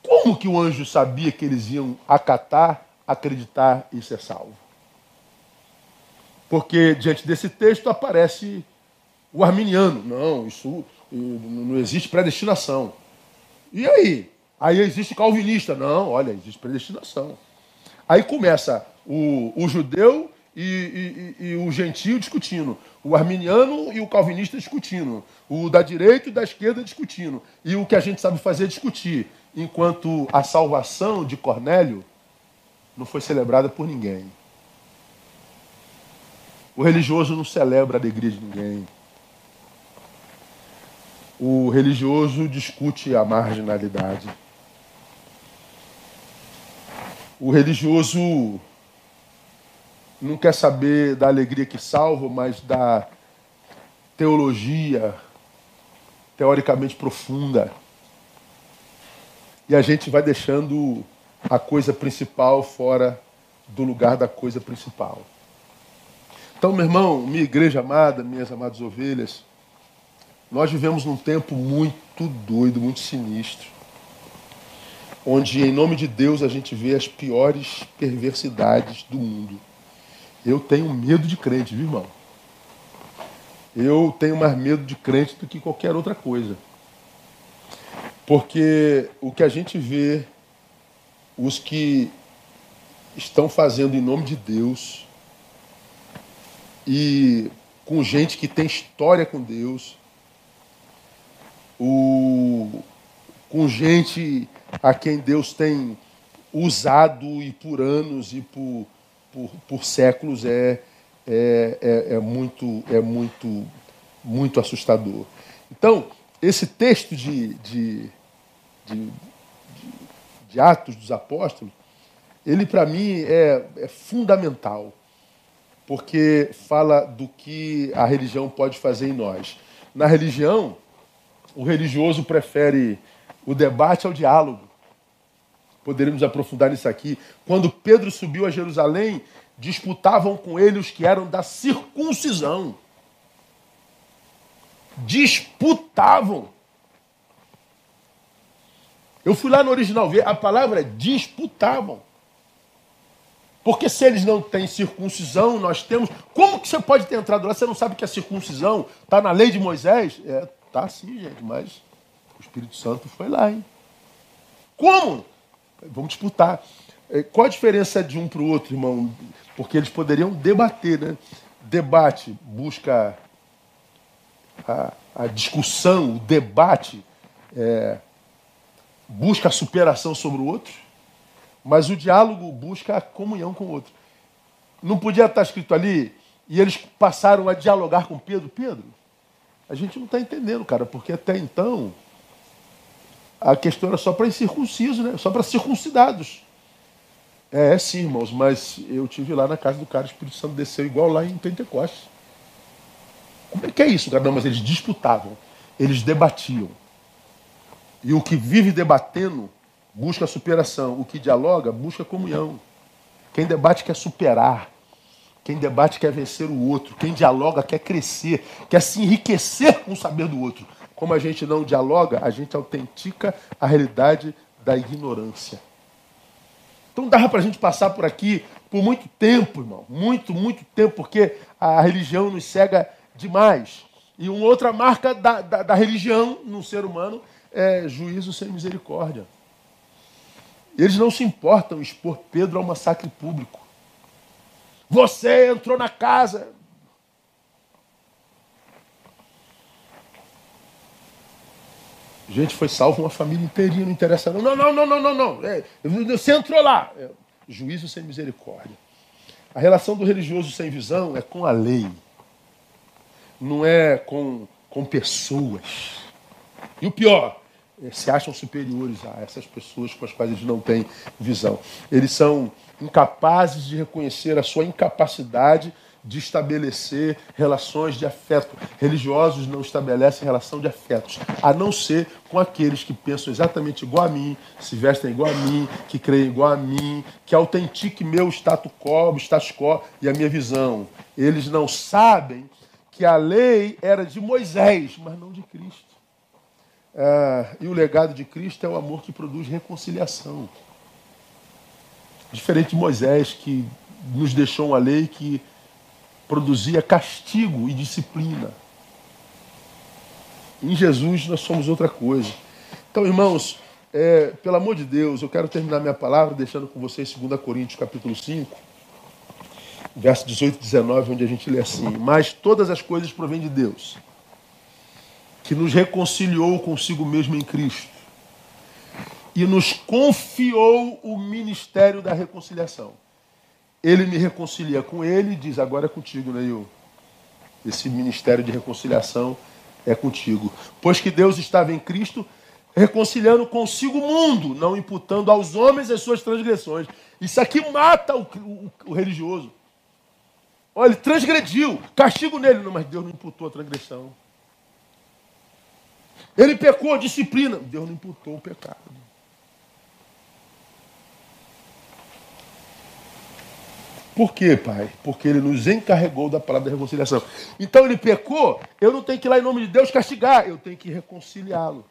S1: Como que o anjo sabia que eles iam acatar, acreditar e ser salvo? Porque diante desse texto aparece o arminiano. Não, isso não existe predestinação. E aí? Aí existe calvinista. Não, olha, existe predestinação. Aí começa o, o judeu e, e, e, o gentio discutindo, o arminiano e o calvinista discutindo, o da direita e da esquerda discutindo. E o que a gente sabe fazer é discutir. Enquanto a salvação de Cornélio não foi celebrada por ninguém. O religioso não celebra a alegria de ninguém. O religioso discute a marginalidade. O religioso não quer saber da alegria que salva, mas da teologia teoricamente profunda. E a gente vai deixando a coisa principal fora do lugar da coisa principal. Então, meu irmão, minha igreja amada, minhas amadas ovelhas, nós vivemos num tempo muito doido, muito sinistro, onde, em nome de Deus, a gente vê as piores perversidades do mundo. Eu tenho medo de crente, viu, irmão? Eu tenho mais medo de crente do que qualquer outra coisa. Porque o que a gente vê, os que estão fazendo em nome de Deus, e com gente que tem história com Deus, o, com gente a quem Deus tem usado e por anos e por, por, por séculos é, é, é, é, muito, é muito, muito assustador. Então, esse texto de, de, de, de Atos dos Apóstolos, ele para mim é, é fundamental, porque fala do que a religião pode fazer em nós. Na religião, o religioso prefere o debate ao diálogo. Poderíamos aprofundar nisso aqui. Quando Pedro subiu a Jerusalém, disputavam com ele os que eram da circuncisão. Disputavam. Eu fui lá no original ver, a palavra é disputavam. Porque se eles não têm circuncisão, nós temos. Como que você pode ter entrado lá? Você não sabe que a circuncisão está na lei de Moisés? É, tá sim, gente, mas o Espírito Santo foi lá, hein? Como? Vamos disputar. É, qual a diferença de um para o outro, irmão? Porque eles poderiam debater, né? Debate busca a, a discussão, o debate é, busca a superação sobre o outro, mas o diálogo busca a comunhão com o outro. Não podia estar escrito ali, e eles passaram a dialogar com Pedro. Pedro, a gente não está entendendo, cara, porque até então a questão era só para incircuncisos, né? Só para circuncidados. É, é, sim, irmãos, mas eu tive lá na casa do cara, o Espírito Santo desceu igual lá em Pentecostes. Como é que é isso, cara? Não, mas eles disputavam, eles debatiam. E o que vive debatendo busca superação, o que dialoga busca comunhão. Quem debate quer superar. Quem debate quer vencer o outro. Quem dialoga quer crescer, quer se enriquecer com o saber do outro. Como a gente não dialoga, a gente autentica a realidade da ignorância. Então dava para a gente passar por aqui por muito tempo, irmão. Muito, muito tempo, porque a religião nos cega demais. E uma outra marca da, da, da religião no ser humano é juízo sem misericórdia. Eles não se importam expor Pedro ao massacre público. Você entrou na casa. Gente, foi salvo uma família inteirinha, não interessa não. Não, não, não, não, não, não. É, você entrou lá. É, juízo sem misericórdia. A relação do religioso sem visão é com a lei. Não é com, com pessoas. E o pior, se acham superiores a essas pessoas com as quais eles não têm visão. Eles são incapazes de reconhecer a sua incapacidade de estabelecer relações de afeto. Religiosos não estabelecem relação de afetos, a não ser com aqueles que pensam exatamente igual a mim, se vestem igual a mim, que creem igual a mim, que autentiquem meu status quo, status quo e a minha visão. Eles não sabem que a lei era de Moisés, mas não de Cristo. Ah, e o legado de Cristo é o amor que produz reconciliação. Diferente de Moisés, que nos deixou uma lei que produzia castigo e disciplina. Em Jesus nós somos outra coisa. Então, irmãos, é, pelo amor de Deus, eu quero terminar minha palavra deixando com vocês 2 Coríntios capítulo 5, verso 18 e 19, onde a gente lê assim: Mas todas as coisas provêm de Deus, que nos reconciliou consigo mesmo em Cristo e nos confiou o ministério da reconciliação. Ele me reconcilia com ele e diz: agora é contigo, Neil. Esse ministério de reconciliação é contigo. Pois que Deus estava em Cristo reconciliando consigo o mundo, não imputando aos homens as suas transgressões. Isso aqui mata o, o, o religioso. Olha, ele transgrediu, castigo nele, não, mas Deus não imputou a transgressão. Ele pecou, disciplina, Deus não imputou o pecado. Por quê, Pai? Porque ele nos encarregou da palavra da reconciliação. Então ele pecou, eu não tenho que ir lá em nome de Deus castigar, eu tenho que reconciliá-lo.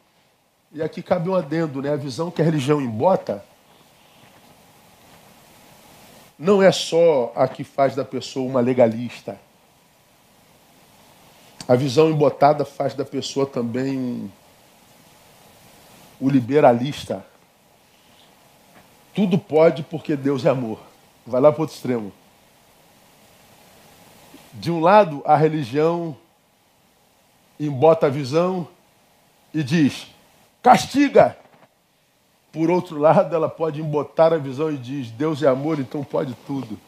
S1: E aqui cabe um adendo, né? A visão que a religião embota não é só a que faz da pessoa uma legalista. A visão embotada faz da pessoa também o liberalista. Tudo pode porque Deus é amor. Vai lá para outro extremo. De um lado, a religião embota a visão e diz: castiga. Por outro lado, ela pode embotar a visão e diz: Deus é amor, então pode tudo.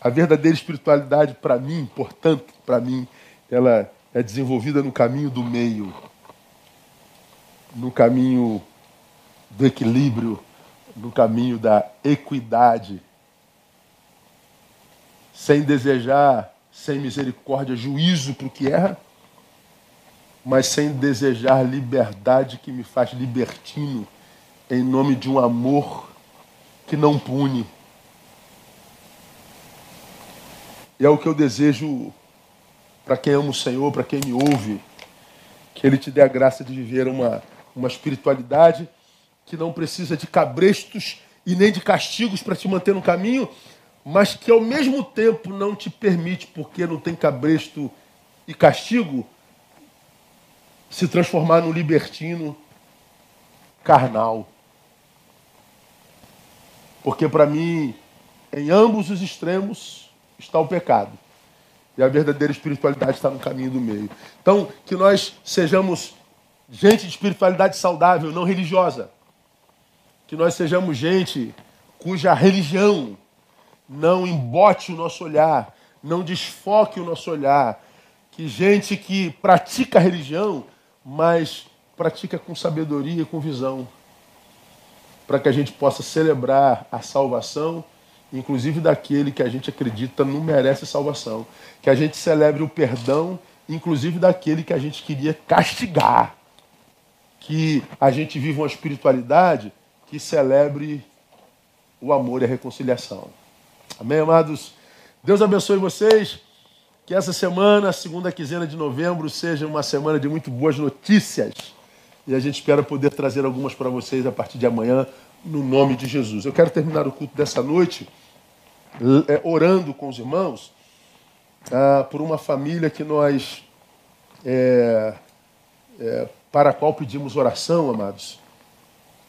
S1: A verdadeira espiritualidade, para mim, portanto, para mim, ela é desenvolvida no caminho do meio, no caminho do equilíbrio, no caminho da equidade, sem desejar, sem misericórdia, juízo para o que erra, mas sem desejar liberdade que me faz libertino, em nome de um amor que não pune. E é o que eu desejo para quem ama o Senhor, para quem me ouve, que Ele te dê a graça de viver uma, uma espiritualidade que não precisa de cabrestos e nem de castigos para te manter no caminho, mas que ao mesmo tempo não te permite, porque não tem cabresto e castigo, se transformar no libertino carnal. Porque para mim, em ambos os extremos está o pecado. E a verdadeira espiritualidade está no caminho do meio. Então, que nós sejamos gente de espiritualidade saudável, não religiosa que nós sejamos gente cuja religião não embote o nosso olhar, não desfoque o nosso olhar, que gente que pratica a religião, mas pratica com sabedoria e com visão, para que a gente possa celebrar a salvação, inclusive daquele que a gente acredita não merece salvação, que a gente celebre o perdão, inclusive daquele que a gente queria castigar, que a gente viva uma espiritualidade que celebre o amor e a reconciliação. Amém, amados? Deus abençoe vocês. Que essa semana, segunda quinzena de novembro, seja uma semana de muito boas notícias. E a gente espera poder trazer algumas para vocês a partir de amanhã, no nome de Jesus. Eu quero terminar o culto dessa noite é, orando com os irmãos ah, por uma família que nós, é, é, para a qual pedimos oração, amados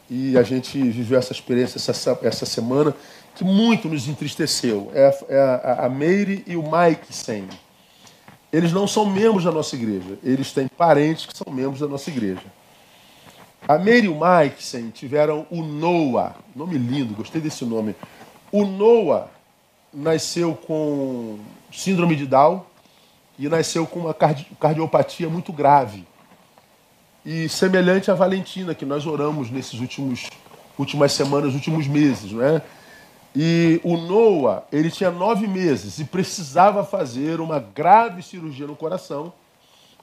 S1: e a gente viveu essa experiência essa, essa semana que muito nos entristeceu. É, é a, a Meire e o Mike Sen. Eles não são membros da nossa igreja, eles têm parentes que são membros da nossa igreja. A Meire e o Mike Sen tiveram o Noah, nome lindo, gostei desse nome. O Noah nasceu com síndrome de Down e nasceu com uma cardiopatia muito grave. E semelhante a Valentina, que nós oramos nesses últimos últimas semanas, últimos meses, não é? E o Noah, ele tinha nove meses e precisava fazer uma grave cirurgia no coração,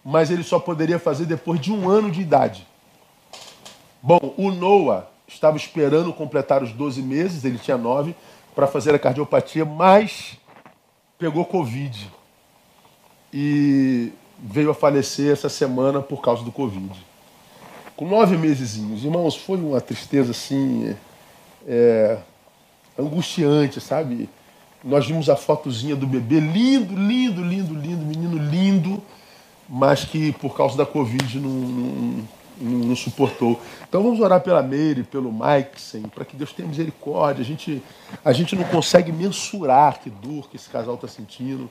S1: mas ele só poderia fazer depois de um ano de idade. Bom, o Noah estava esperando completar os 12 meses, ele tinha nove, para fazer a cardiopatia, mas pegou Covid. E veio a falecer essa semana por causa do Covid. Com nove meses, irmãos, foi uma tristeza assim. É, angustiante, sabe? Nós vimos a fotozinha do bebê, lindo, lindo, lindo, lindo, menino lindo, mas que por causa da Covid não, não, não, não suportou. Então vamos orar pela Meire, pelo Mike, para que Deus tenha misericórdia. A gente, a gente não consegue mensurar que dor que esse casal está sentindo.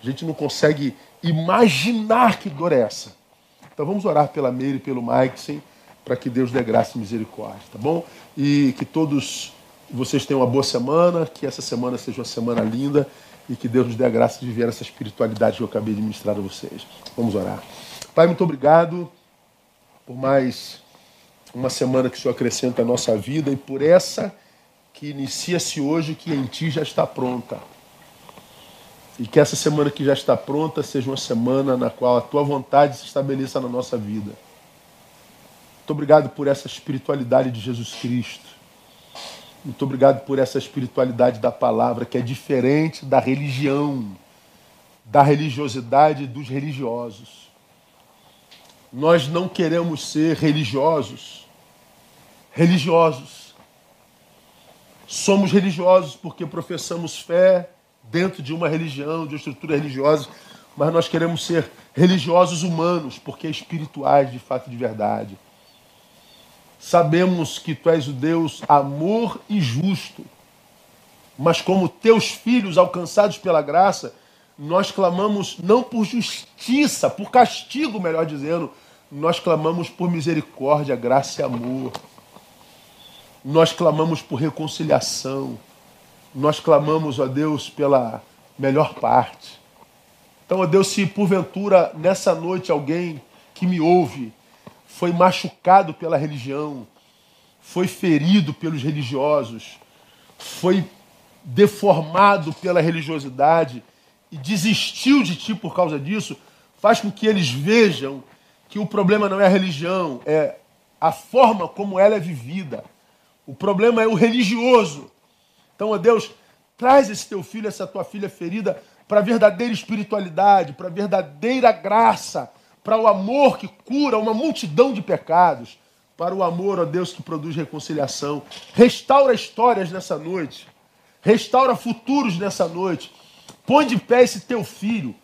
S1: A gente não consegue imaginar que dor é essa. Então vamos orar pela Meire, pelo Mike, para que Deus dê graça e misericórdia, tá bom? E que todos vocês tenham uma boa semana, que essa semana seja uma semana linda e que Deus nos dê a graça de viver essa espiritualidade que eu acabei de ministrar a vocês. Vamos orar. Pai, muito obrigado por mais uma semana que o Senhor acrescenta à nossa vida e por essa que inicia-se hoje, que em Ti já está pronta. E que essa semana que já está pronta seja uma semana na qual a Tua vontade se estabeleça na nossa vida. Muito obrigado por essa espiritualidade de Jesus Cristo muito obrigado por essa espiritualidade da palavra, que é diferente da religião, da religiosidade dos religiosos. Nós não queremos ser religiosos, religiosos. Somos religiosos porque professamos fé dentro de uma religião, de uma estrutura religiosa, mas nós queremos ser religiosos humanos, porque espirituais de fato de verdade. Sabemos que tu és o Deus amor e justo. Mas como teus filhos alcançados pela graça, nós clamamos não por justiça, por castigo, melhor dizendo, nós clamamos por misericórdia, graça e amor. Nós clamamos por reconciliação. Nós clamamos, ó Deus, pela melhor parte. Então, ó Deus, se porventura nessa noite alguém que me ouve foi machucado pela religião, foi ferido pelos religiosos, foi deformado pela religiosidade e desistiu de ti por causa disso, faz com que eles vejam que o problema não é a religião, é a forma como ela é vivida. O problema é o religioso. Então, ó Deus, traz esse teu filho, essa tua filha ferida para a verdadeira espiritualidade, para a verdadeira graça, para o amor que cura uma multidão de pecados, para o amor a Deus que produz reconciliação. Restaura histórias nessa noite, restaura futuros nessa noite. Põe de pé esse teu filho,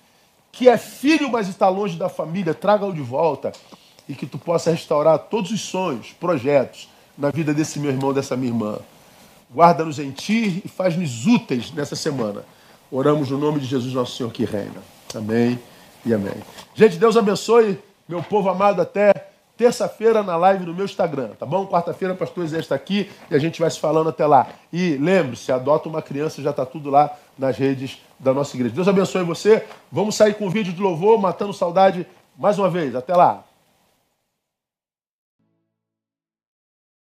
S1: que é filho, mas está longe da família, traga-o de volta e que tu possa restaurar todos os sonhos, projetos na vida desse meu irmão, dessa minha irmã. Guarda-nos em ti e faz-nos úteis nessa semana. Oramos no nome de Jesus, nosso Senhor que reina. Amém e amém. Gente, Deus abençoe, meu povo amado, até terça-feira na live no meu Instagram, tá bom? Quarta-feira, pastor Zé está aqui e a gente vai se falando até lá. E lembre-se, adota uma criança, já está tudo lá nas redes da nossa igreja. Deus abençoe você. Vamos sair com o vídeo de louvor, matando saudade mais uma vez. Até lá.